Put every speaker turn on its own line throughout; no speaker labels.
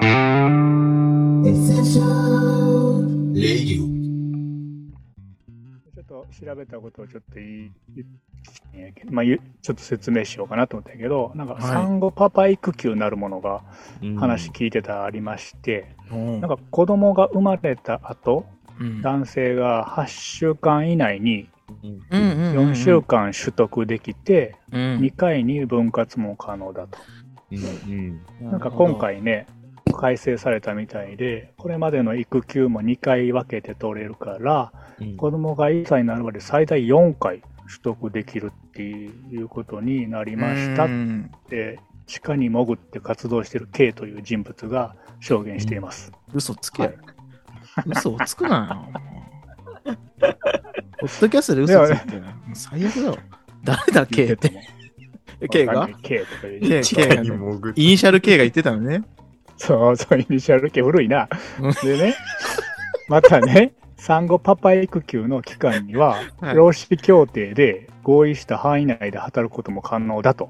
ちょっと調べたことをちょっと言い、まあ、ちょっと説明しようかなと思ったけど、なんか産後パパ育休なるものが話聞いてたありまして、なんか子供が生まれた後、
うん。
男性が8週間以内に
うん。うんうん
4週間取得できて、
うん。
2回に分割も可能だと。
うん
なんか今回ね、改正されたみたいで、これまでの育休も2回分けて取れるから、子供が1歳になるまで最大4回取得できるっていうことになりましたっ
うん
て、地下に潜って活動している K という人物が証言しています。
嘘つけ、
はい
嘘をつくなよ。ポッドキャストで嘘ついて。最悪だよ。誰だ、K って。K が
?K とか言
っ
イニシャル K が言ってたのね。
そうそう、イニシャル K 古いな
うん。
でね、またね、産後パパ育休の期間には、
はい
労使協定で合意した範囲内で働くことも可能だと。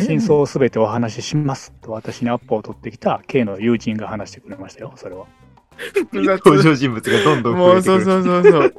真相をすべてお話ししますと私にアップを取ってきた K の友人が話してくれましたよ、それは。
登場人物がどんどん
もうそう
増えてくる。
そうそうそう。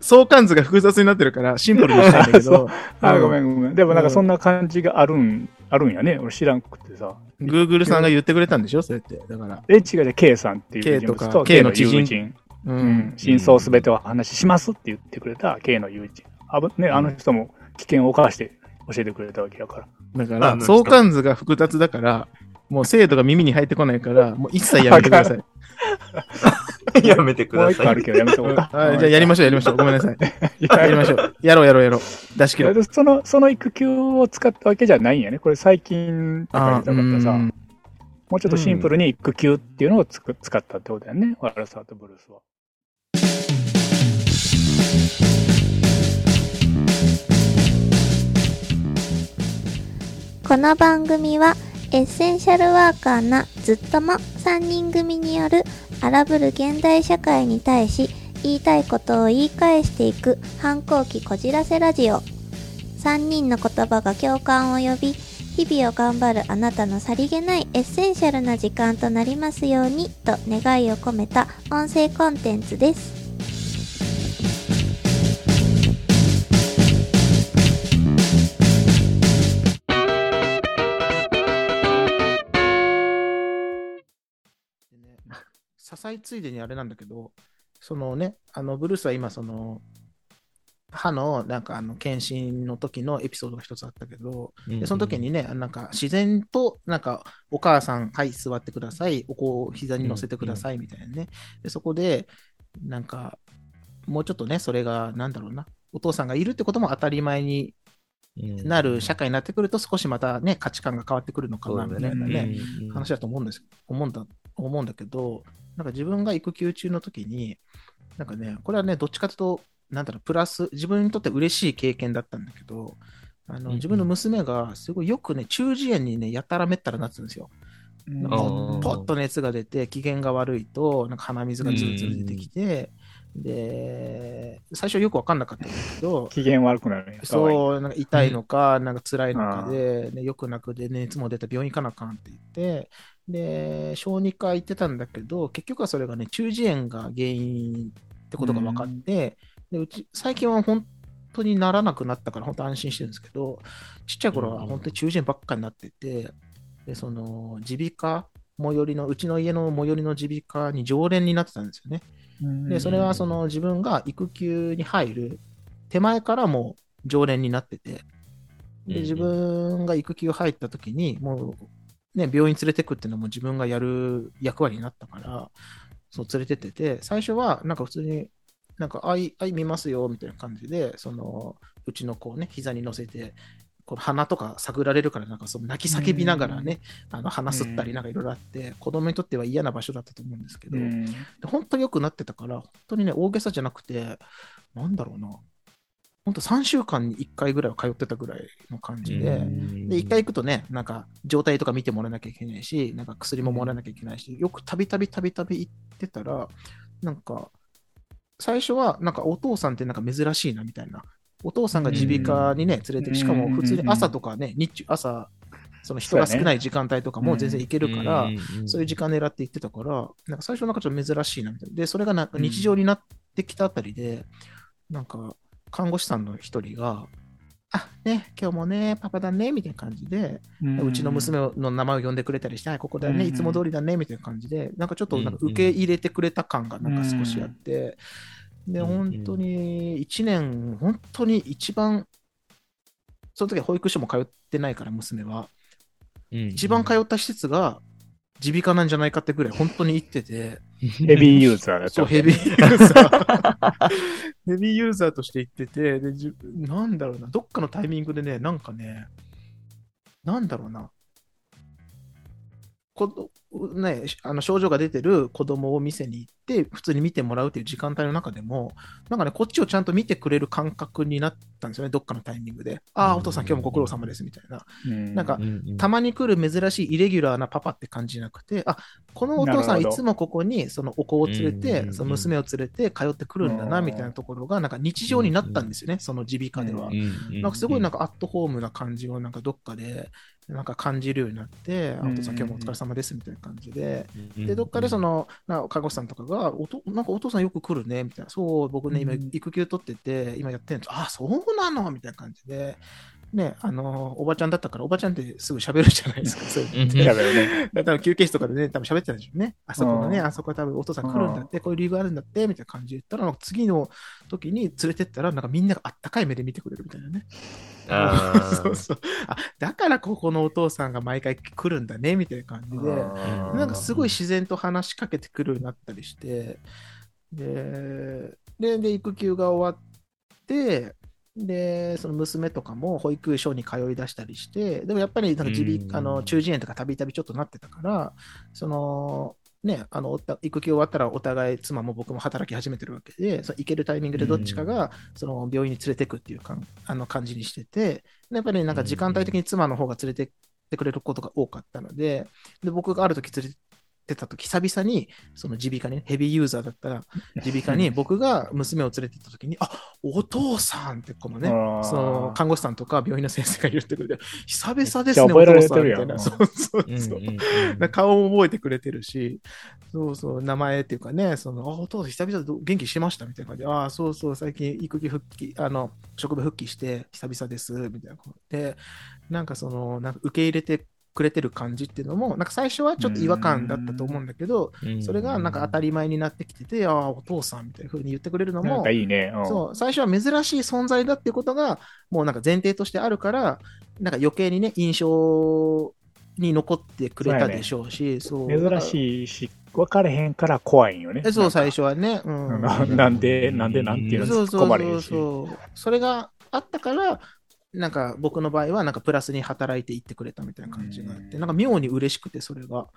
相関図が複雑になってるからシンプルにしたいんだけど、
あ、
うん
ごめんごめん。でもなんかそんな感じがあるん、あるんやね。俺知らんくてさ。
Google さんが言ってくれたんでしょ？そうやって。だから。
エッチがで K さんっていう
K とか
人物と
K
K の
の知人
友人。
う
うん。真相すべてお話ししますって言ってくれた K の友人。あぶね、あの人も危険を冒して教えてくれたわけだから。
だから、相関図が複雑だから、もう精度が耳に入ってこないから、もう一切やめてください。
やめてください
もう一個ある。けどやめとこうか。
はい、じゃあやりましょう、やりましょう。ごめんなさい。
や
やりましょう。やろう、やろう、やろう。出し切ろう。
その、その育休を使ったわけじゃないんやね。これ最近とか言いたかったさ、
うん
もうちょっとシンプルに育休っていうのをつく使ったってことだよね。ワラサーとブルースは。
この番組はエッセンシャルワーカーなずっとも3人組による荒ぶる現代社会に対し言いたいことを言い返していく反抗期こじらせラジオ。3人の言葉が共感を呼び日々を頑張るあなたのさりげないエッセンシャルな時間となりますようにと願いを込めた音声コンテンツです。
支えついでにあれなんだけど、そのね、あの、ブルースは今、その、歯の、なんか、あの、検診の時のエピソードが一つあったけど、でその時にね、なんか、自然と、なんか、お母さん、はい、座ってください、お子を膝に乗せてください、みたいなね。で、そこで、なんか、もうちょっとね、それが、なんだろうな、お父さんがいるってことも当たり前になる社会になってくると、少しまたね、価値観が変わってくるのかな、みたいなね。話だと思うんです思うんだ思うんだけど、なんか自分が育休中の時に、なんかね、これはね、どっちかというと、なんだろう、プラス、自分にとって嬉しい経験だったんだけど、あの
うん
自分の娘がすごいよくね、中耳炎にね、やたらめったらなってたんですよ。なんかポッと熱が出て、機嫌が悪いと、なんか鼻水がズルズル出てきて、で、最初よくわかんなかったんだけど、
機嫌悪くなる
そう、なんか痛いのか、なんか辛いのかで、ね、よくなくで、熱も出た病院行かなあかんって言って、で、小児科行ってたんだけど、結局はそれがね、中耳炎が原因ってことが分かって、でうち最近は本当にならなくなったから、本当安心してるんですけど、ちっちゃい頃は本当に中耳炎ばっかになってて、で、その、耳鼻科、最寄りの、うちの家の最寄りの耳鼻科に常連になってたんですよね。で、それはその自分が育休に入る手前からもう常連になってて、で、自分が育休入った時に、もうね、病院連れてくっていうのも自分がやる役割になったから、そう連れてってて、最初はなんか普通に、なんか、あい、あい見ますよ、みたいな感じで、その、うちの子をね、膝に乗せて、この鼻とか探られるから、なんかその泣き叫びながらね、あの鼻吸ったりなんかいろいろあって、子供にとっては嫌な場所だったと思うんですけど、
うん。
で本当に良くなってたから、本当にね、大げさじゃなくて、なんだろうな、本当3週間に1回ぐらいは通ってたぐらいの感じで、で、1回行くとね、なんか状態とか見てもらわなきゃいけないし、なんか薬ももらわなきゃいけないし、よくたびたびたびたび行ってたら、なんか、最初はなんかお父さんってなんか珍しいなみたいな。お父さんが耳鼻科にね、連れて、しかも普通に朝とかね、日中、朝、その人が少ない時間帯とかも全然行けるから、
うん。
そういう時間狙って行ってたから、なんか最初なんかちょっと珍しいなみたいな。で、それがなんか日常になってきたあたりで、なんか看護師さんの一人が、あ、ね、今日もね、パパだね、みたいな感じで、うちの娘の名前を呼んでくれたりして、はい、ここだね、
うん。
いつも通りだね、みたいな感じで、なんかちょっとなんか
うん
受け入れてくれた感がなんか少しあって、で、
うん。
本当に1年、本当に一番、その時は保育所も通ってないから、娘は。一番通った施設が耳鼻科なんじゃないかってぐらい本当に行ってて、
ヘビーユーザーだった
そう、ヘビーユーザー。ヘビーユーザーとして行ってて、で、じゅなんだろうな、どっかのタイミングでね、なんかね、なんだろうな、こどね、あの症状が出てる子供を店に行って、普通に見てもらうっていう時間帯の中でも、なんかね、こっちをちゃんと見てくれる感覚になったんですよね、どっかのタイミングで。ああ、お父さん、今日もご苦労様です、みたいな。
うん。
なんか
うん
たまに来る珍しいイレギュラーなパパって感じじゃなくて、あこのお父さんいつもここにそのお子を連れて、
うん
その娘を連れて通ってくるんだな
うん
みたいなところがなんか日常になったんですよね、その耳鼻科では。
うん
なんかすごいなんかアットホームな感じをなんかどっかでなんか感じるようになって、あお父さん今日もお疲れ様ですみたいな感じで、で、どっかでその、な看護師さんとかがおと、なんかお父さんよく来るねみたいな、そう、僕ね、今
うん
育休取ってて、今やってんの、あ、そうなの？みたいな感じで、ね、あの、おばちゃんだったから、おばちゃんってすぐ喋るじゃないですか、そういう
ね。
だから休憩室とかでね、多分喋ってたんでしょうね。あそこのね、
うん
あそこは多分お父さん来るんだって、こういう理由があるんだって、みたいな感じで言ったら、次の時に連れてったら、なんかみんながあったかい目で見てくれるみたいなね。そうそう。あ、だからここのお父さんが毎回来るんだね、みたいな感じで、なんかすごい自然と話しかけてくるようになったりして、で、で、で育休が終わって、で、その娘とかも保育所に通い出したりして、でもやっぱりなんか耳
うん
鼻あの中耳炎とかたびたびちょっとなってたから、その、ね、あのおた育休終わったらお互い妻も僕も働き始めてるわけで、その行けるタイミングでどっちかがその病院に連れてくっていうかんあの感じにしてて、でやっぱりなんか時間帯的に妻の方が連れてってくれることが多かったので、で僕がある時連れてってた時久々にその耳鼻科にね、ヘビーユーザーだったら耳鼻科に 僕が娘を連れて行った時に、あお父さんってこのね、その看護師さんとか病院の先生が言ってくれて、久々ですね、お父さんみたいな。そうそう
うん。
そう。
うんうん
なん。か顔も覚えてくれてるし、そうそう、名前っていうかね、その、あ、お父さん久々元気してましたみたいな感じで、ああ、そうそう、最近育児復帰、あの、職場復帰して久々です、みたいな。で、なんかその、なんか受け入れてくれてる感じっていうのも、なんか最初はちょっと違和感だったと思うんだけど、
うん
それがなんか当たり前になってきてて、ああ、お父さんみたいな風に言ってくれるのも
いいね。うん
そう、最初は珍しい存在だっていうことが、もうなんか前提としてあるから、なんか余計にね、印象に残ってくれたでしょうし、そう,、
珍
い。
しいし、分かれへんから怖いんよね。
えそう、最
初。
初はね。うん。
な なんで、なんで、なんていうの突っ
そうそうそう
込まれへんし。
そう。それがあったから、なんか僕の場合は、なんかプラスに働いていってくれたみたいな感じがあって、
うん。
なんか妙に嬉しくて、それが。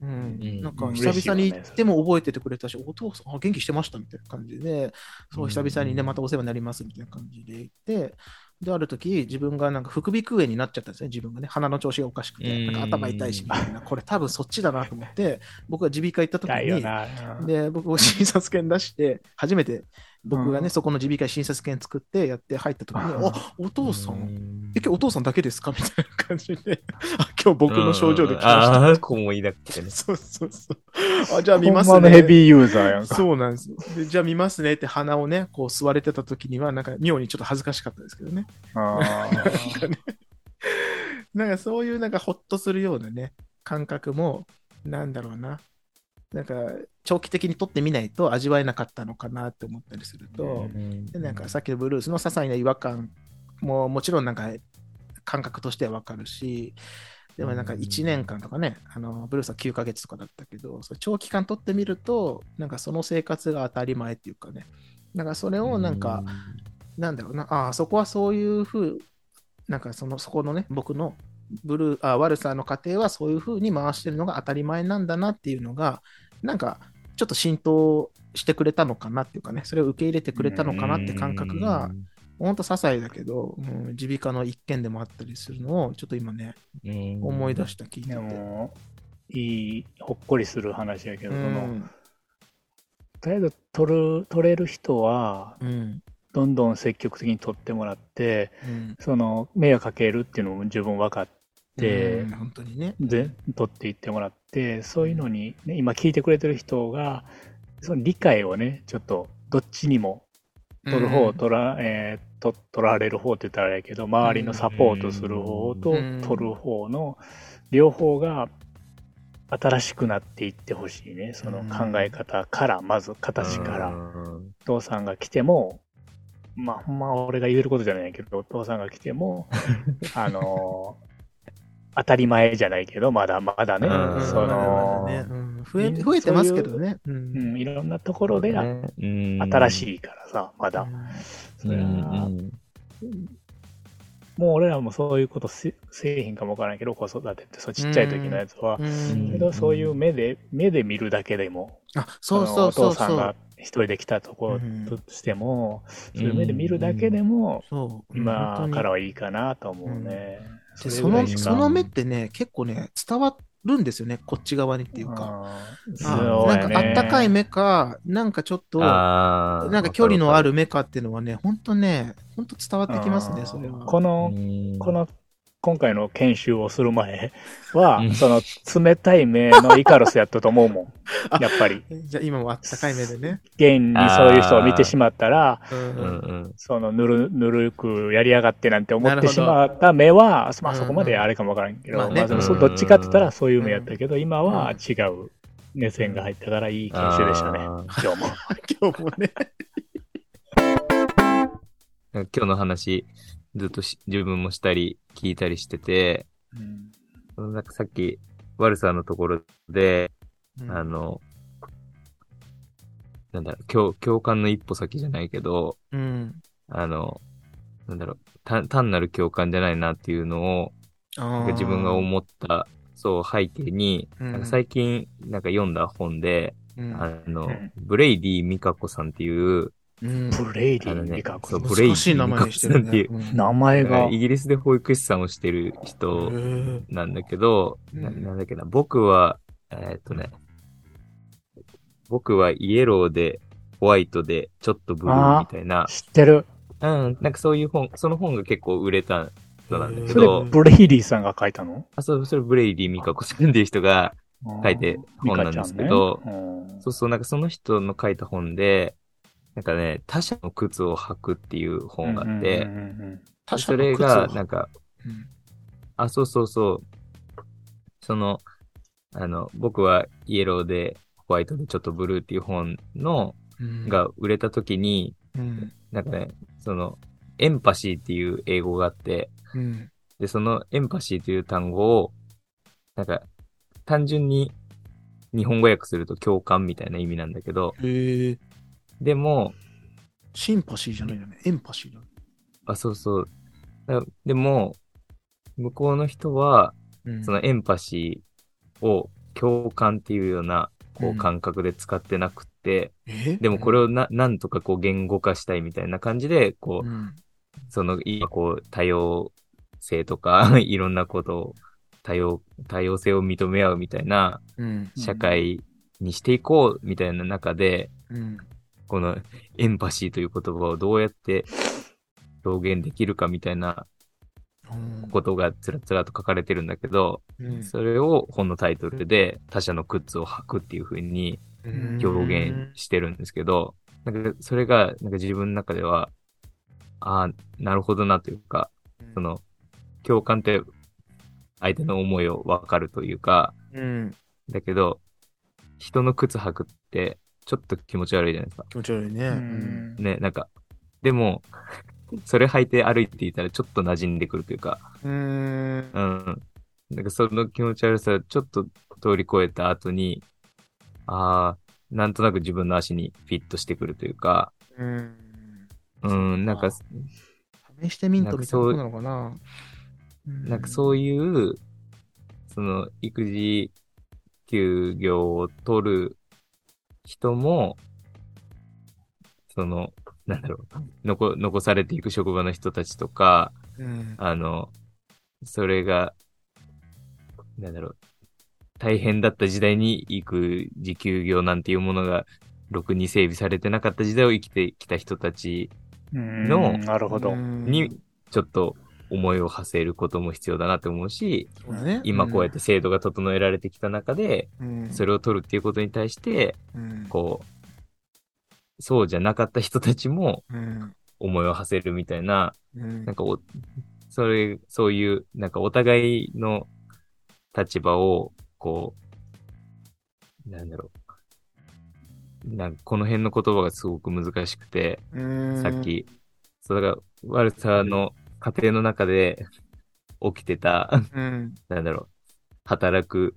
うん。
うん。
なんか
うん
久々に行っても覚えててくれたし、お父さん、あ元気してましたみたいな感じで、そう、久々にね、またお世話になりますみたいな感じで行って、で、ある時、自分がなんか副鼻腔炎になっちゃったんですね、自分がね、鼻の調子がおかしくて、なんか頭痛いしみたいな、これ多分そっちだなと思って、僕が耳鼻科行った時に。で、僕も診察券出して、初めて僕がね、
うん。
そこの耳鼻科に診察券作ってやって入った時に、
うん。
あ、お父さん、
ん。
え、今日お父さんだけですか？みたいな感じで、あ、今日僕の症状で来ました。
ああ、こう思い抱くってね。
そうそうそう。あ、じゃあ見ます
ほんまのヘ
ね。
ビーユーザーやんか。
そうなんですよで。じゃあ見ますねって鼻をね、こう吸われてた時には、なんか妙にちょっと恥ずかしかったですけどね。
あー
なんかそういうなんかほっとするようなね、感覚も、なんだろうな。なんか長期的に取ってみないと味わえなかったのかなって思ったりすると、でなんかさっきのブルースの些細な違和感ももちろんなんか感覚としてはわかるし、でもなんか1年間とかね、あのブルースは9ヶ月とかだったけど、それ長期間取ってみると、なんかその生活が当たり前っていうかね、なんかそれをなんか、なんだろうな、ああ、そこはそういうふう、なんかその、そこのね、僕のブルー、あ悪さの過程はそういうふうに回してるのが当たり前なんだなっていうのが、なんかちょっと浸透してくれたのかなっていうかね、それを受け入れてくれたのかなって感覚が、ほんと些細だけど、うん耳鼻科の一件でもあったりするのを、ちょっと今ね、思い出した、聞いてて。
でも、いい、ほっこりする話やけど、
う
その、
ん
とりあえず取る、取れる人は、
うん。
どんどん積極的に取ってもらって、
うん。
その、迷惑かけるっていうのも十分分かって、
うん本当にね。
で取っていってもらってそういうのに、ね、今聞いてくれてる人がその理解をねちょっとどっちにも取る方、
うん
取ら、えーと取られる方って言ったらあれやけど周りのサポートする方と
うん
取る方の両方が新しくなっていってほしいね。その考え方からまず形から。
うん。
お父さんが来ても、まあ、ほんま俺が言えることじゃないけど、お父さんが来ても、あのー当たり前じゃないけど、まだまだね、
うん。
その、
ね。うん。増え増えてますけどね。う
うんん、いろんなところで、新しいからさ、まだ。もう俺らもそういうことせせえへんかもわからんけど、子育てって、そうちっちゃい時のやつは。
うん
けど、そういう目で、目で見るだけでも、
あ、そうそうそうそ
お父さんが
う。
一人で来たとこ
うん
ろとしても、そういう目で見るだけでも、
そう。
今
本当に
からはいいかなと思うね。
でそ
れぐらいしか
のその目ってね、結構ね、伝わるんですよね、こっち側にっていうか。なんかあったかい目か、なんかちょっと、なんか距離のある目かっていうのはね、本当ね、本当伝わってきますね、それは。
この、
うん。
この、今回の研修をする前は
うん、
その冷たい目のイカロスやったと思うもん。やっぱり。
じゃあ今もあったかい目でね。
現にそういう人を見てしまったら、
うん
うんうん
そのぬる、ぬるくやりやがってなんて思ってしまった目は、まあ
うん
そこまであれかもわからんけど、
まあね
まあでもそう
うん
どっちかって言ったらそういう目やったけど、今は違う目線が入ったからいい研修でしたね
あ、
今日も。
今日もね。
今日の話、ずっとし自分もしたり、聞いたりしてて、
うん
なんかさっき、悪さのところで、あの、なんだろう、共共感の一歩先じゃないけど、
うん。
あの、なんだろう、単単なる共感じゃないなっていうのを、自分が思った、そう、背景に、
うん。
なんか最近、なんか読んだ本で、
うん。
あの、
うん。
ブレイディ・ミカコさんっていう、
うん。
ブレイディミカコ
そうブレイディ
難しい名前にしてる
名前が、
イギリスで保育士さんをしてる人なんだけど、
うん。
ななんだっけな、僕は、えーっとね、僕はイエローで、ホワイトで、ちょっとブルーみたいな、
知ってる。
うん、なんかそういう本、その本が結構売れた人なんだけ
それ
ど、、
ブレイディさんが書いたの？
あ、そう、それブレイディ・ミカコさんっていう人が書いて本なんですけど、
ね。
そうそう、なんかその人の書いた本で、なんかね、他者の靴を履くっていう本があって、
うんうんうん
他者
それが、なんか、
うん。
あ、そうそうそう。その、あの、僕はイエローで、ホワイトでちょっとブルーっていう本の、
うん。
が売れた時に、
うん。
なんかね、その、エンパシーっていう英語があって、
うん。
で、そのエンパシーという単語を、なんか、単純に日本語訳すると共感みたいな意味なんだけど。でも、
シンパシーじゃないよね。エンパシーだ。
あ、そうそう。だでも、向こうの人は、
うん
そのエンパシーを共感っていうような、こ
う
うん感覚で使ってなくって、
え？
でもこれをな、なんとかこう言語化したいみたいな感じで、こう、
うん
その、今こう、多様性とか、いろんなことを、多様、多様性を認め合うみたいな
うん
社会にしていこうみたいな中で、
うん
このエンパシーという言葉をどうやって表現できるかみたいな
うん。
ことがつらつらと書かれてるんだけど、
うん。
それを本のタイトルで他者の靴を履くっていう風に表現してるんですけど、なんかそれがなんか自分の中では、ああ、なるほどなというか、その共感って相手の思いをわかるというか、
うん。
だけど、人の靴履くってちょっと気持ち悪いじゃないですか。
気持ち悪いね。
ね、なんか、でも、それ履いて歩いていたらちょっと馴染んでくるというか、
うん
うん。なんかその気持ち悪さ、ちょっと通り越えた後に、ああ、なんとなく自分の足にフィットしてくるというか、
うん
うん、なんか、
試してみんとみたいなことなのかな。
なんかそういう、その、育児休業を取る人も、その、なんだろう、残、残されていく職場の人たちとか、
うん。
あの、それが、なんだろう、大変だった時代に育児休業なんていうものが、ろくに整備されてなかった時代を生きてきた人たち
うん。
の
なるほど。
うん。
に、ちょっと思いを馳せることも必要だなって思うし、今こうやって制度が整えられてきた中で、
うん、
それを取るっていうことに対して、
うん、
こう、そうじゃなかった人たちも
うん、
思いを馳せるみたいな、
うん。
なんかお、それ、そういう、なんかお互いの立場を、こう、なんだろう。なんかこの辺の言葉がすごく難しくて、
うん。
さっ、き、そうだから、悪さの家庭の中で起きてた、
うん、
なんだろう、働く、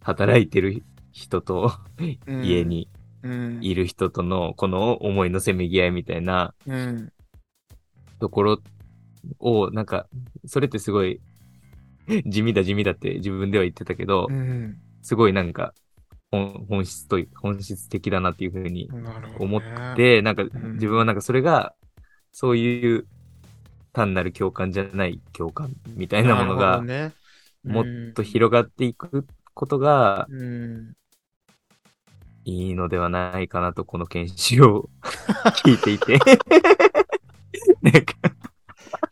働いてる人と
うん。
家、に
うん、
いる人とのこの思いのせめぎ合いみたいな
うん、
ところを、なんか、それってすごい地味だ地味だって自分では言ってたけど、
うん、
すごいなんか本本質と、本質的だなっていうふうに思っ、て、なんか
ん。
自分はなんかそれが、そういう単なる共感じゃない共感みたいなものが、
ね、
もっと広がっていくことが
うん、
いいのではないかなと、この研修を。聞いていて。なんか、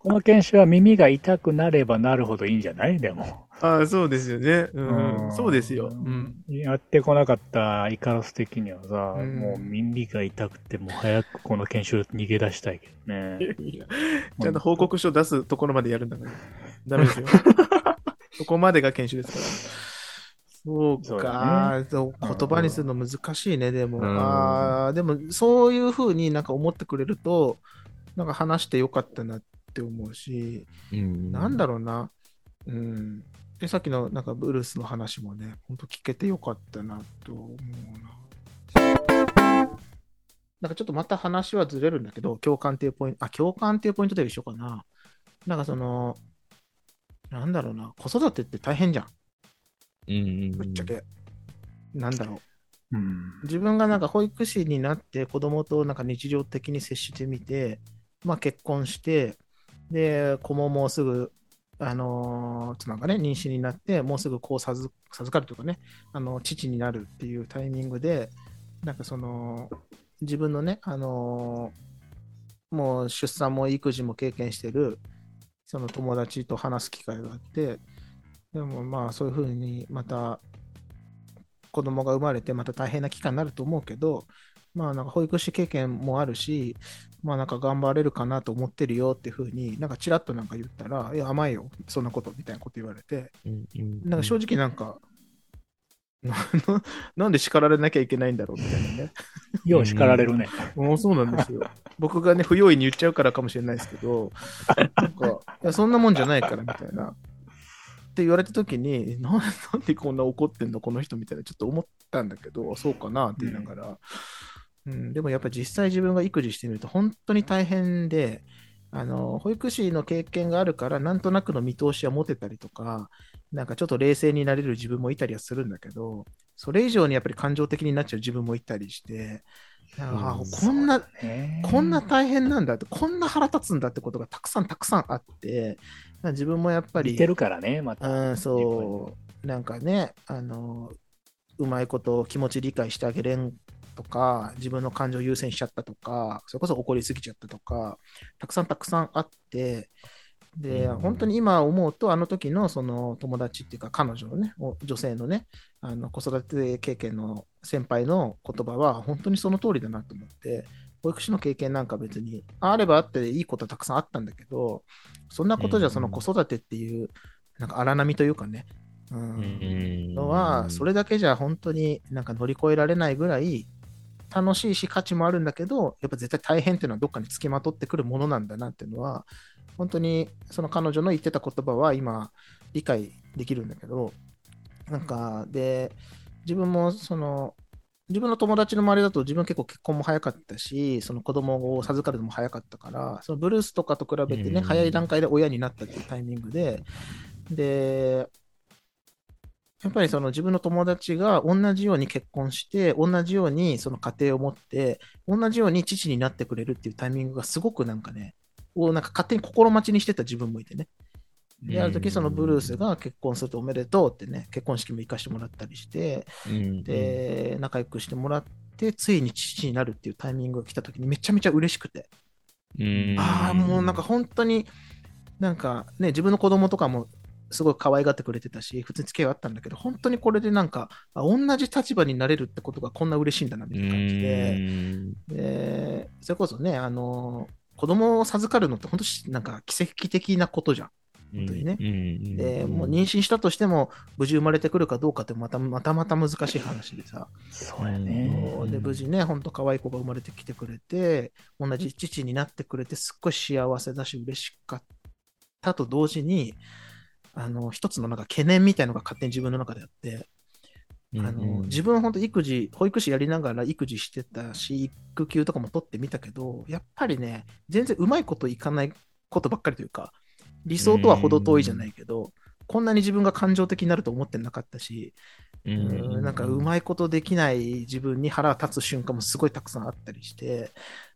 この研修は耳が痛くなればなるほどいいんじゃない？でも。
ああ、そうですよね。う、
うんん
そうですよ。うん。
やってこなかったイカロス的にはさ、
うん
もう耳が痛くて、もう早くこの研修逃げ出したいけどね。
ちゃんと報告書出すところまでやるんだから。ダメですよ。そこまでが研修ですから。そうか
だ
そう言葉にするの難しいね、でも。
うん
ああ、でも、そういうふうになんか思ってくれると、なんか話してよかったなって思うし、
うん
なんだろうな。うん。で、さっきのなんかブルースの話もね、ほんと聞けてよかったなと思うな。なんかちょっとまた話はずれるんだけど、共感っていうポイント、あ、共感っていうポイントで一緒かな。なんかその、なんだろうな、子育てって大変じゃん、
うんうん
ぶっちゃけ。なんだろう。
うん。
自分がなんか保育士になって子供となんか日常的に接してみて、まあ結婚して、で、子ももうすぐ、あの妻がね、妊娠になって、もうすぐ子を授かるというかね、あの、父になるっていうタイミングで、なんかその、自分のね、あのもう出産も育児も経験してる、その友達と話す機会があって、でもまあそういうふうにまた子供が生まれてまた大変な期間になると思うけど、まあなんか保育士経験もあるし、まあなんか頑張れるかなと思ってるよっていうふうに、なんかちらっとなんか言ったら、いや甘いよ、そんなことみたいなこと言われて、
うんうん
なんか正直なんか、な なんで叱られなきゃいけないんだろうみたいなね。
よう叱られるね。
もうそうなんですよ。僕がね、不用意に言っちゃうからかもしれないですけど、なんか、いやそんなもんじゃないからみたいな。って言われたときにな、なんでこんな怒ってんの、この人みたいな、ちょっと思ったんだけど、そうかなって言いながら。うん、でもやっぱり実際自分が育児してみると本当に大変で、あの保育士の経験があるから、なんとなくの見通しは持てたりとか、なんかちょっと冷静になれる自分もいたりはするんだけど、それ以上にやっぱり感情的になっちゃう自分もいたりして、あ
うん
こんな、
ね
こんな大変なんだって、こんな腹立つんだってことがたくさんたくさんあって、自分もやっぱり、
似てるからね、また。
うん、そう、なんかね、あの、うまいこと気持ち理解してあげれんとか、自分の感情を優先しちゃったとか、それこそ怒りすぎちゃったとか、たくさんたくさんあって、で、
うん。
本当に今思うと、あの時のその友達っていうか、彼女のね、お女性のね、あの子育て経験の先輩の言葉は、本当にその通りだなと思って、保育士の経験なんか別に、あればあっていいことはたくさんあったんだけど、そんなことじゃ
うん。
その子育てっていう、なんか荒波というかね、うん。
うん。
のは、それだけじゃ本当になんか乗り越えられないぐらい楽しいし価値もあるんだけど、やっぱ絶対大変っていうのはどっかにつきまとってくるものなんだなっていうのは、本当にその彼女の言ってた言葉は今理解できるんだけど、なんか、で、自分もその、自分の友達の周りだと自分結構結婚も早かったし、その子供を授かるのも早かったから、そのブルースとかと比べてね、
うん。
早い段階で親になったっていうタイミングで、で、やっぱりその自分の友達が同じように結婚して、同じようにその家庭を持って、同じように父になってくれるっていうタイミングがすごくなんかね、をなんか勝手に心待ちにしてた自分もいてね。で、ある時そのブルースが結婚するとおめでとうってね、結婚式も行かしてもらったりして、
うん、
で、仲良くしてもらって、ついに父になるっていうタイミングが来た時にめちゃめちゃ嬉しくて、
うん、
ああ、もうなんか本当に、なんかね、自分の子供とかもすごい可愛がってくれてたし、普通に付き合いはあったんだけど、本当にこれでなんか、あ同じ立場になれるってことがこんな嬉しいんだな、みたいな感じで、で、それこそね、あの、子供を授かるのって本当になんか奇跡的なことじゃん。本当にね。で、もう妊娠したとしても、無事生まれてくるかどうかってまたまたまた難しい話でさ。
そうやね。
で、無事ね、本当可愛い子が生まれてきてくれて、同じ父になってくれて、すっごい幸せだし、嬉しかったと同時に、あの、一つのなんか懸念みたいのが勝手に自分の中であって、あの自分は本当育児、保育士やりながら育児してたし、育休とかも取ってみたけど、やっぱりね、全然うまいこといかないことばっかりというか、理想とは程遠いじゃないけど、こんなに自分が感情的になると思ってなかったし、うんなんかうまいことできない自分に腹立つ瞬間もすごいたくさんあったりして、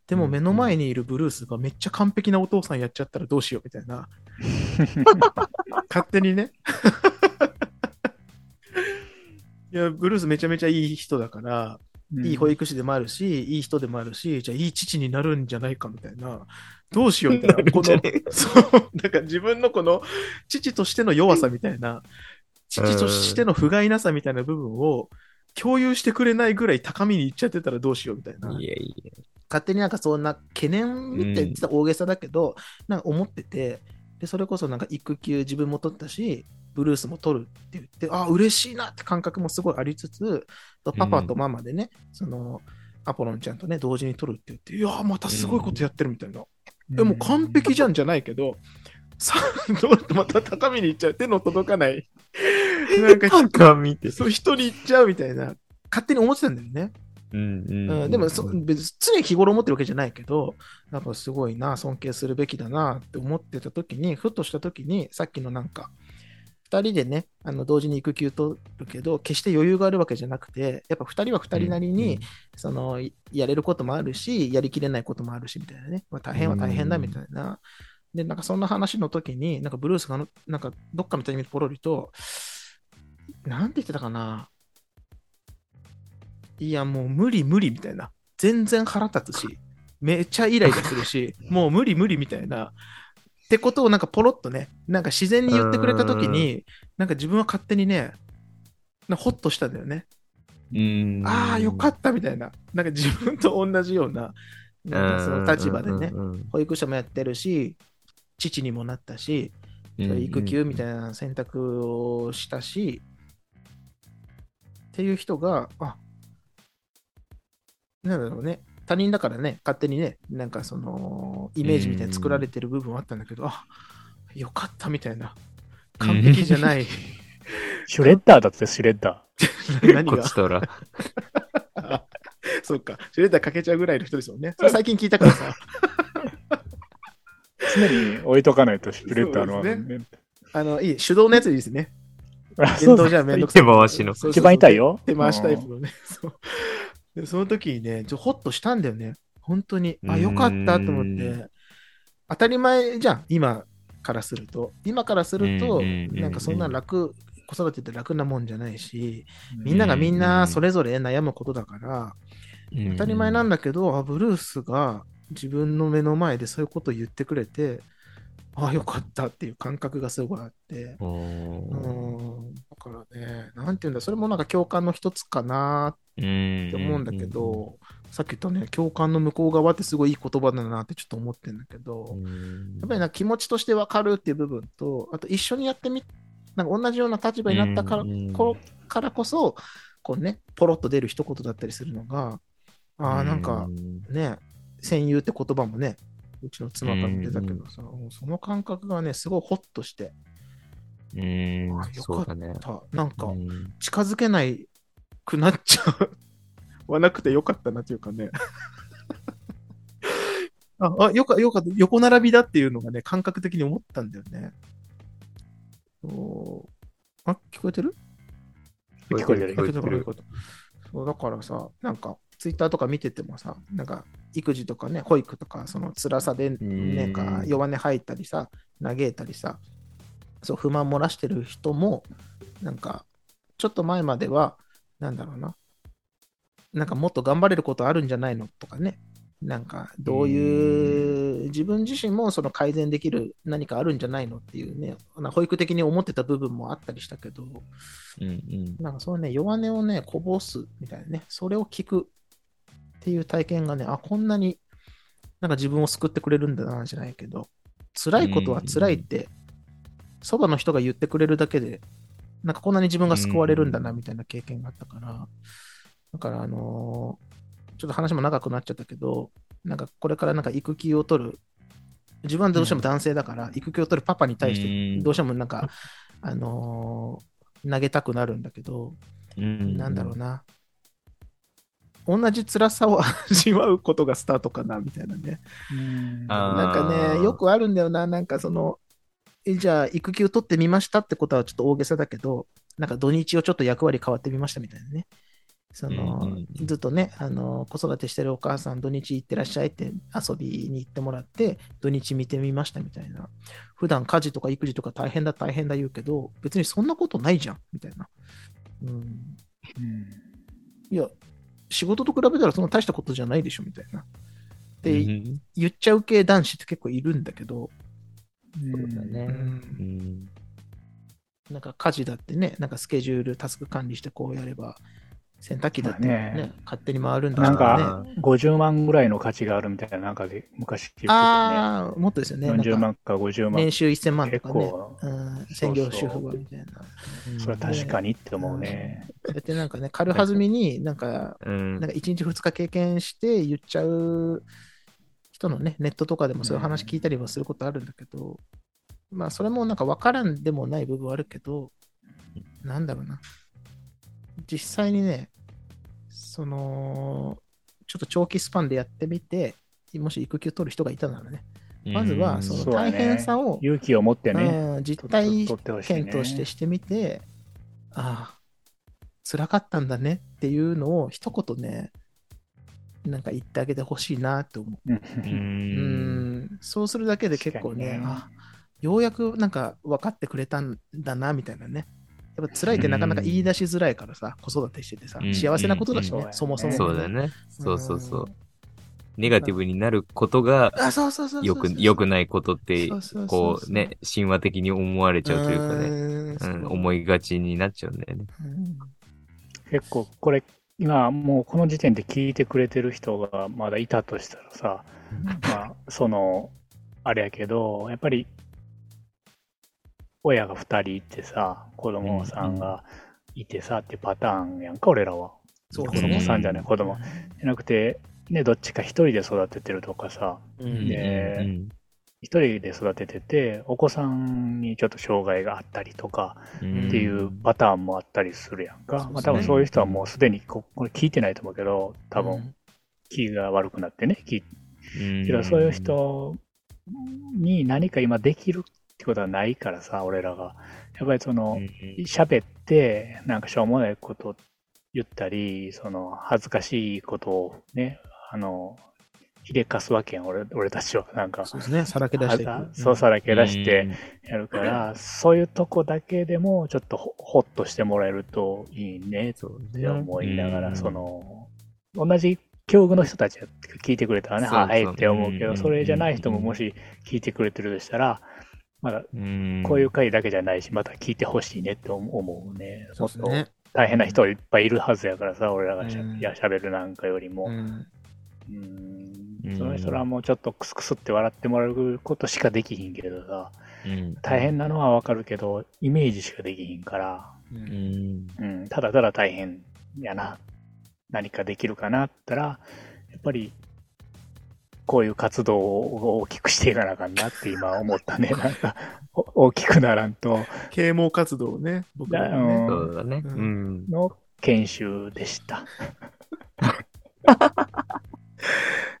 でも目の前にいるブルースがめっちゃ完璧なお父さんやっちゃったらどうしようみたいな。勝手にね。いや、ブルースめちゃめちゃいい人だから、いい保育士でもあるし、いい人でもあるし、じゃあいい父になるんじゃないかみたいな。どうしようみたいな。この、そう、なんか自分のこの父としての弱さみたいな、父としての不甲斐なさみたいな部分を共有してくれないぐらい高みに行っちゃってたらどうしようみたいな。
いやいや。
勝手になんかそんな懸念って言ってたら大げさだけど、なんか思ってて、で、それこそなんか育休自分も取ったし、ブルースも取るって言って、あ、嬉しいなって感覚もすごいありつつ、パパとママでね、その、アポロンちゃんとね、同時に取るって言って、いやー、またすごいことやってるみたいな。え、もう完璧じゃんじゃないけど、さ、どうまた高みに行っちゃう？手の届かない。なんか、
か見て。
そう、人に行っちゃうみたいな、勝手に思ってたんだよね。
うん
うん、でもそ、別に常に日頃思ってるわけじゃないけど、やっぱすごいな、尊敬するべきだなって思ってた時に、ふとした時に、さっきのなんか、二人でね、あの同時に育休取るけど、決して余裕があるわけじゃなくて、やっぱ二人は二人なりに、その、やれることもあるし、やりきれないこともあるし、みたいなね。まあ、大変は大変だ、みたいな。で、なんかそんな話の時に、なんかブルースが、なんかどっかのタイミングでポロリと、なんて言ってたかないや、もう無理無理みたいな。全然腹立つし、めっちゃイライラするし、もう無理無理みたいな。ってことをなんかポロッとね、なんか自然に言ってくれたときに、なんか自分は勝手にね、なホッとしたんだよね。
うん。
ああ、よかったみたいな。なんか自分と同じような、なんかその立場でね、保育者もやってるし、父にもなったし、育休みたいな選択をしたし、っていう人が、あなんだろうね、他人だからね、勝手にね、なんかその、イメージみたいに作られてる部分はあったんだけど、あよかったみたいな。完璧じゃない。
シュレッダーだって、シュレッダ
何が？
こっちとら。
そうか、シュレッダーかけちゃうぐらいの人ですよね。それ最近聞いたからさ。
ー。常に置いとかないと、シュレッダーの。
そうですあの、いい、手動のやつでいいですね。
あ
電
そう
動じゃめんどくさい。
手回しの
一番痛いよ。
手回しタイプのね。そうでその時にね、ちょホッとしたんだよね。本当に。あ、
うん
よかったと思って。当たり前じゃん、今からすると。今からすると、
うん
なんかそんな楽、子育てって楽なもんじゃないし、みんながみんなそれぞれ悩むことだから、当たり前なんだけど、あブルースが自分の目の前でそういうことを言ってくれて、あよかったっていう感覚がすごいあって。
お
う
ー
ん、だからね、なんていうんだ、それもなんか共感の一つかな
うん
って思うんだけど、さっき言ったね、共感の向こう側ってすごいいい言葉だなってちょっと思ってるんだけど、やっぱりな気持ちとしてわかるっていう部分と、あと一緒にやってみ、なんか同じような立場になったから,、こからこそ、こうね、ポロッと出る一言だったりするのが、ああ、なんか、ね、戦友って言葉もね、うちの妻からも出たけどさ、その感覚がね、すごいホッとして、
うん。
あ、よかった。
そうだね。
なんか
うん。
近づけないくなっちゃうはなくてよかったなっていうかね。あ、あ、よかよかった。横並びだっていうのがね、感覚的に思ったんだよね。そうあ、聞こえてる？
聞こえてる
聞こえてる聞こえてるそう、だからさ、なんか、ツイッターとか見ててもさ、なんか、育児とかね、保育とか、その辛さで、ね、
うん
か弱音吐いたりさ、嘆いたりさ、そう、不満漏らしてる人も、なんか、ちょっと前までは、なんだろうな、なんかもっと頑張れることあるんじゃないのとかね、なんか、どういう、自分自身もその改善できる何かあるんじゃないのっていうね、保育的に思ってた部分もあったりしたけど、
うんうん。
なんかそうね、弱音をね、こぼすみたいなね、それを聞くっていう体験がね、あ、こんなになんか自分を救ってくれるんだな、じゃないけど、辛いことは辛いって、そばの人が言ってくれるだけで、なんかこんなに自分が救われるんだな、みたいな経験があったから、だからあのーちょっと話も長くなっちゃったけど、なんかこれからなんか育休を取る、自分はどうしても男性だから、育休を取るパパに対して、どうしてもなんか、あのー投げたくなるんだけど、
うん。
なんだろうな。同じ辛さを味わうことがスタートかな、みたいなね。なんかね、よくあるんだよな。なんかその、えじゃあ、育休取ってみましたってことはちょっと大げさだけど、なんか土日をちょっと役割変わってみましたみたいなね。その、
うんうんうん
ずっとね、あの、子育てしてるお母さん、土日行ってらっしゃいって遊びに行ってもらって、土日見てみましたみたいな。普段家事とか育児とか大変だ大変だ言うけど、別にそんなことないじゃん、みたいな。うん。
うん
いや、仕事と比べたらそんな大したことじゃないでしょ、みたいな。で、
うん
言っちゃう系男子って結構いるんだけど、
そうだね。
う
うんん。
なんか家事だってね、なんかスケジュール、タスク管理してこうやれば、洗濯機だってね、
まあね
勝手に回るんだ
なん
から
か
ね。、
50万ぐらいの価値があるみたいな、なんかで昔聞いてた
ああ、もっとですよね。
ね。40
なんか
万か50万。
年収1000万と
結
かね。
構、
うん、専業主婦はみたいな。
それは確かにって思うね。
そうやってなんかね、軽はずみになんか、
うん
なんか1日2日経験して言っちゃう人のね、ネットとかでもそういう話聞いたりはすることあるんだけど、まあそれもなんか分からんでもない部分はあるけど、なんだろうな。実際にね、その、ちょっと長期スパンでやってみて、もし育休取る人がいたならね、まずはその大変さを、
勇気を持ってね、
うん実態
取ってほしいね。
検討してしてみて、ああ、辛かったんだねっていうのを一言ね、なんか言ってあげてほしいなって思う。
うん。
そうするだけで結構ね、
ね。
あようやくなんか分かってくれたんだなみたいなね。やっぱ辛いってなかなか言い出しづらいからさ、子育てしててさ、
うん。
幸せなことだしね、
うん。
そもそも、
そうだよね。そうそうそう。
うん。
ネガティブになることがよく、良くないことってこうね、神話的に思われちゃうというかね、
うん。
うん、思いがちになっちゃうんだよね。
うん。
結構これ、今もうこの時点で聞いてくれてる人がまだいたとしたらさ、まあ、その、あれやけど、やっぱり、親が2人いてさ、子供さんがいてさってパターンやんか、俺らは。
そう
子供さんじゃない、子供。じゃなくて、ね、どっちか一人で育ててるとかさ、
うん。
で
うん
一人で育ててて、お子さんにちょっと障害があったりとか
うん。
っていうパターンもあったりするやんか。
そうですね。
まあ多分そういう人はもうすでにここれ聞いてないと思うけど、多分気が悪くなってね、聞い
うん。
けどそういう人に何か今できるってことはないからさ、俺らが。やっぱりその、喋って、なんかしょうもないこと言ったり、その恥ずかしいことをね、あの、ひれかすわけやん、俺俺たちは。なんか、
そうですね、さらけ出して。
そうさらけ出してやるから、そういうとこだけでもちょっとほほっとしてもらえるといいねって思いながら、
うん。
その、同じ境遇の人たちが聞いてくれたらね、はいって思うけど、
うん。
それじゃない人ももし聞いてくれてるとしたら、まだ
うん。
こういう回だけじゃないし、また聞いてほしいねって思うね。もっと
そうですね。
大変な人いっぱいいるはずやからさ、俺らがしゃ,、
うん。
いや喋るなんかよりも。
うん
その人らはもうちょっとクスクスって笑ってもらうことしかできひんけどさ、
うん。
大変なのはわかるけど、イメージしかできひんから、
う
うん。ん
うん、ただただ大変やな、何かできるかなったら、やっぱり、こういう活動を大きくしていかなあかんなって今思ったね。なんか、お大きくならんと、
啓蒙活動をね、僕らはね。
そうだね。
の研修でした。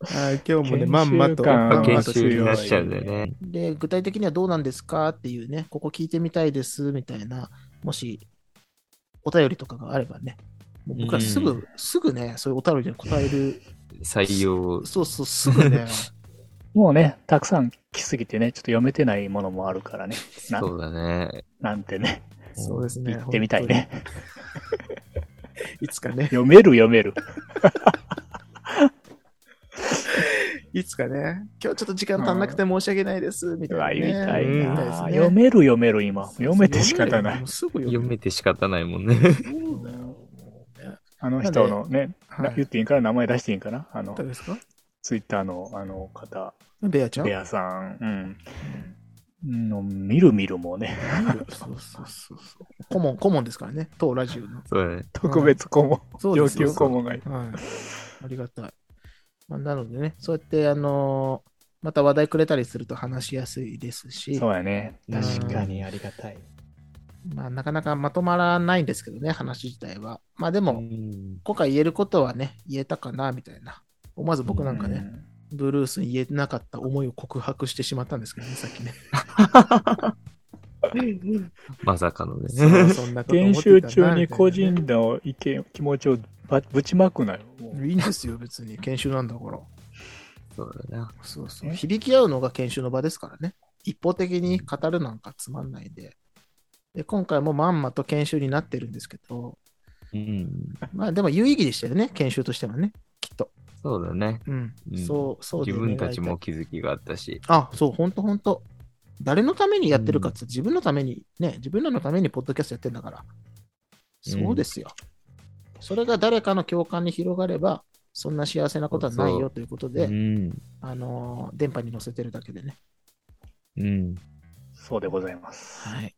はい今日もね、まんまと、
研
と
修になっちゃうんだよね。
で、具体的にはどうなんですかっていうね、ここ聞いてみたいですみたいな、もし、お便りとかがあればね、もう僕らすぐ、
うん
すぐね、そういうお便りに答える、
採用。
そうそう、すぐね、
もうね、たくさん来すぎてね、ちょっと読めてないものもあるからね。な
そうだね。
なんてね、
そうですね。
言ってみたいね。
いつかね、
読める読める。
いつかね、今日ちょっと時間足んなくて申し訳ないです、みたいな、ね。
言いたい
ね
読める読める今。読めて仕方ない。
読
読
め
て仕方ないもんね。
そうだよ。
あの人のね、
はい
な言っていいんかな？名前出していいんかな？あの
誰、ですか？
ツイッターのあの方、
ベアちゃん？
ベアさん、うん。の、みるみるもね、
そうそうそうそう。顧問、顧問ですからね、当ラジオの。
そうだね。
特別顧問、上級顧問がいる。
はい。ありがたい。まあ、なのでね、そうやって、あのーまた話題くれたりすると話しやすいですし、
そうやね。
うん
確かにありがたい。
まあ、なかなかまとまらないんですけどね、話自体は。まあで
う
も、
ん
今回言えることはね、言えたかな、みたいな。思わず僕なんかね、ブルースに言えなかった思いを告白してしまったんですけどね、さっきね。
まさかのね。
そうそんなこと思
研修中に個人の意見、気持ちをばぶちまくなよ。
いいんですよ、別に。研修なんだから。
そうだな。
そうそう。
え？
響き合うのが研修の場ですからね。一方的に語るなんかつまんないんで。で、今回もまんまと研修になってるんですけど、
うん。
まあでも有意義でしたよね、研修としてはね、きっと。
そうだね。
うん。
うん
そう、そうで
自分たちも気づきがあったし。
あ、そう、ほんとほんと。誰のためにやってるかって、自分のために、ね、自分らのためにポッドキャストやってんだから。そうですよ。それが誰かの共感に広がれば、そんな幸せなことはないよということで、
うん。
あのー電波に乗せてるだけでね。
うん。
そうでございます。
はい。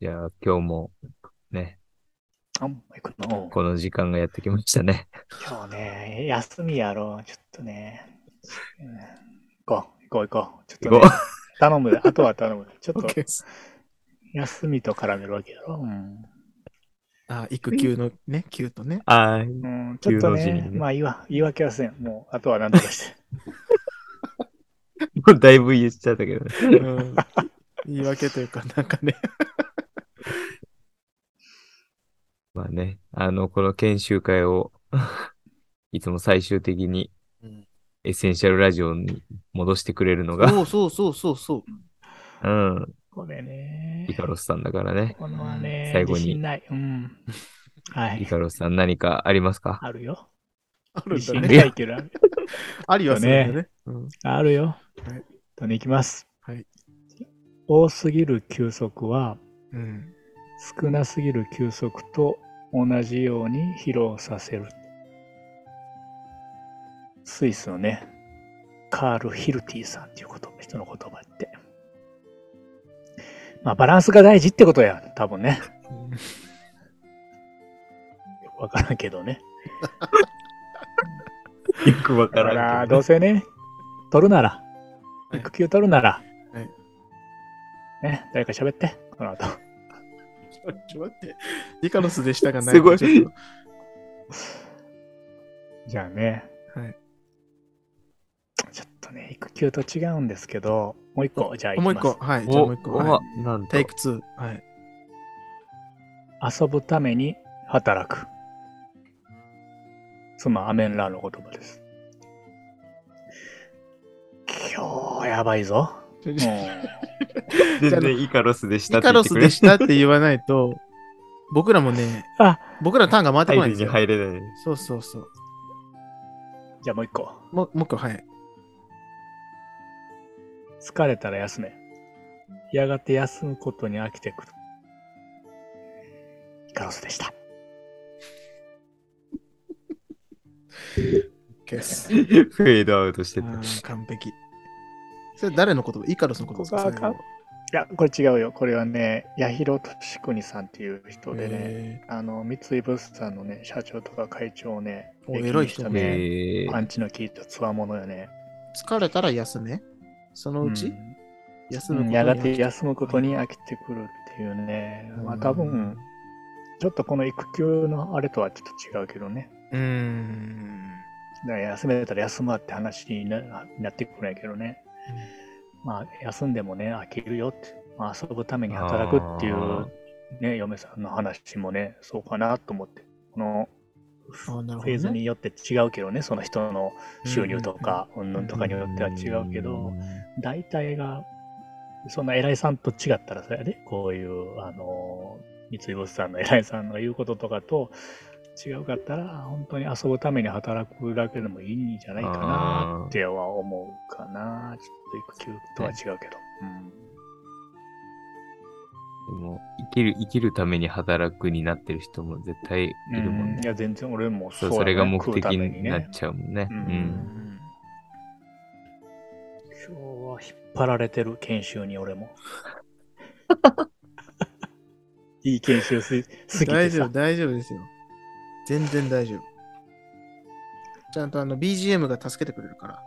じゃあ今日もね、この時間がやってきましたね。
今日ね、休みやろう。ちょっとね。うん行こう、行こう、行こう。ちょっと、ね
行こ、
頼むで。あとは頼むで。ちょっと。休みと絡めるわけやろ。うん。
あ、育休のね、休とね。
ああ、
うん、ちょっとね、
ね
まあ言いわ言い訳はせん。もう、あとは何とかして。
もうだいぶ言っちゃったけどね。
うん、言い訳というか、なんかね。
まあね、あの、この研修会を、いつも最終的に
うん
エッセンシャルラジオに戻してくれるのが、
そうそうそうそうそう。
うん、
これね
イ。カロスさんだからね。
このはね、
最後に
自信ない。うん。はい。
イカロスさん何かありますか？
あるよ。
あるんね。
信ないけど、あ る
ありはするんだね。うん
あるよ。
はい
とに行きます。
はい。
多すぎる休息は、
うん。
少なすぎる休息と同じように疲労させる。スイスのね、カール・ヒルティさんっていうこと人の言葉。まあ、バランスが大事ってことや、多分ね。よくわからんけどね。
よくわか
だからら、
んけど。
どうせね、取るなら、
い
育休取るなら、
はい
ね、誰か喋って、この後。
ちょちょ待って。イカロスでしたがない。
すごい
じゃあね、
とはい。
ちょっとね、育休と違うんですけど、もう一個、じゃあ行きます。
もう一個。はい。じゃあ
お
もう一個。
お
は
なん。
テイク2。はい。
遊ぶために働く。妻アメンラーの言葉です。今日やばいぞ。も う
全然イカロスでした
イカロス
って言ってくれ
でしたって言わないと、僕らもね、
あ
僕らのターンが回ってこないんですよ。
入れない。
そうそうそう。
じゃあもう一個。
もうもう一個、はい。
疲れたら休め。やがて休むことに飽きてくる。イカロスでした。
ケース。
フェードアウトしてた。
完璧。それ誰の言葉？イカロスの言葉ですか？
いや、これ違うよ。これはね、八尋俊国さんっていう人でね、
へ
あの、三井物産のね、社長とか会長をね、
お偉い人ね
パンチの効いたつわものよね。
ー疲れたら休め？そのうち、
うん
休むことに
やがて休むことに飽きてくるっていうね。まあ多分、ちょっとこの育休のあれとはちょっと違うけどね。
うーん。
だから休めたら休むわって話にななってくるんやけどね。まあ休んでもね、飽きるよって。まあ遊ぶために働くっていう
あ
ね、嫁さんの話もね、そうかなと思って。このフェーズによって違うけどね、その人の収入とか、うんぬんとかによっては違うけど、大体が、そんな偉いさんと違ったらそれやで、こういう、あの、三井物産の偉いさんの言うこととかと違うかったら、本当に遊ぶために働くだけでもいいんじゃないかなっては思うかな。ちょっと育休とは違うけど。
でも、生きる、生きるために働くになってる人も絶対い
うん。
るもんね。
いや、全然俺も
そう、
やね
それが目的になっちゃうもんね。う
うん
ん。
今日は引っ張られてる研修に俺も。いい研修す好きで
大丈夫、
さ。
大丈夫ですよ。全然大丈夫。ちゃんとあの BGM が助けてくれるから。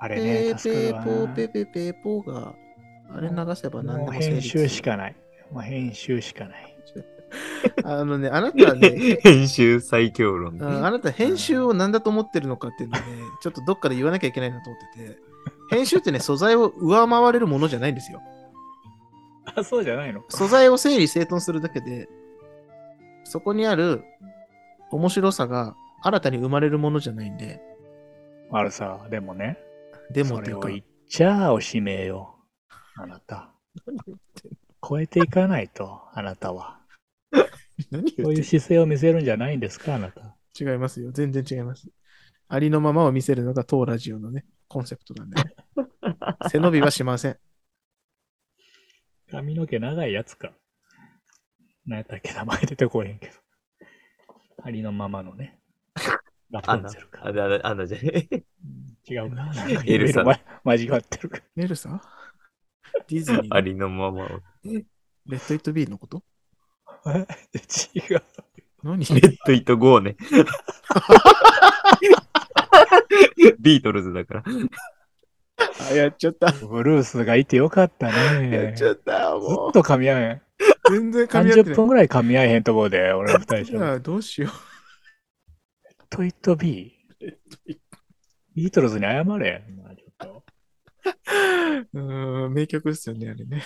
あれね、
ペーペーポーペーペーペーポーが、あれ流せば何で
も編集しかない。もう編集しかない。
あのね、あなたはね、
編集最強論。
ああなた編集を何だと思ってるのかっていうのをね、ちょっとどっかで言わなきゃいけないなと思ってて、編集ってね、素材を上回れるものじゃないんですよ。
あ、そうじゃないの？
素材を整理整頓するだけで、そこにある面白さが新たに生まれるものじゃないんで、
あるさ、でもね、
でもっていうか、
言っちゃおしめよ。あなた。超えていかないと、あなたは。
何
そういう姿勢を見せるんじゃないんですか、あなた。
違いますよ。全然違います。ありのままを見せるのが当ラジオのね、コンセプトなんでね。背伸びはしません。
髪の毛長いやつか。何やったっけ、名前出てこへんけど。ありのままのね。ラプンツェル、か。
あんな、あんなえ。
違うか。な
エルサ
間違ってるか。
ネルサ？ディズニーの？
ありのままを。
Let It Be のこと？
違う。
何？
Let It Go ね。ビートルズだから。
あ、やっちゃった。
ブルースがいてよかった
や
ね
っ。ちゃった。
ず
もう。
っと噛み合えん。
全然噛み合ってない30
分ぐらい噛み合えへんところで、俺ら二人しゃべ
いや、どうしよ
Let It Be。ビートルズに謝れ。まあちょっと。
う。うーん、名曲ですよね、あれね。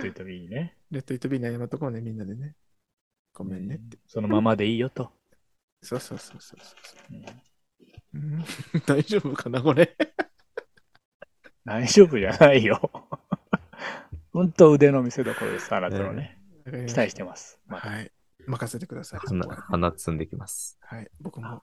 Let It Beーね。
レッド・イット・ビーに謝っとこうね、みんなでね。ごめんねって。
そのままでいいよと。
そうそうそうそうそう。
うん
うん 大丈夫かな、これ？
大丈夫じゃないよ。ほんと腕の見せ所です、あなたのね。期待してます。また
はい。任せてください。
花、花摘んできます。
はい、僕も。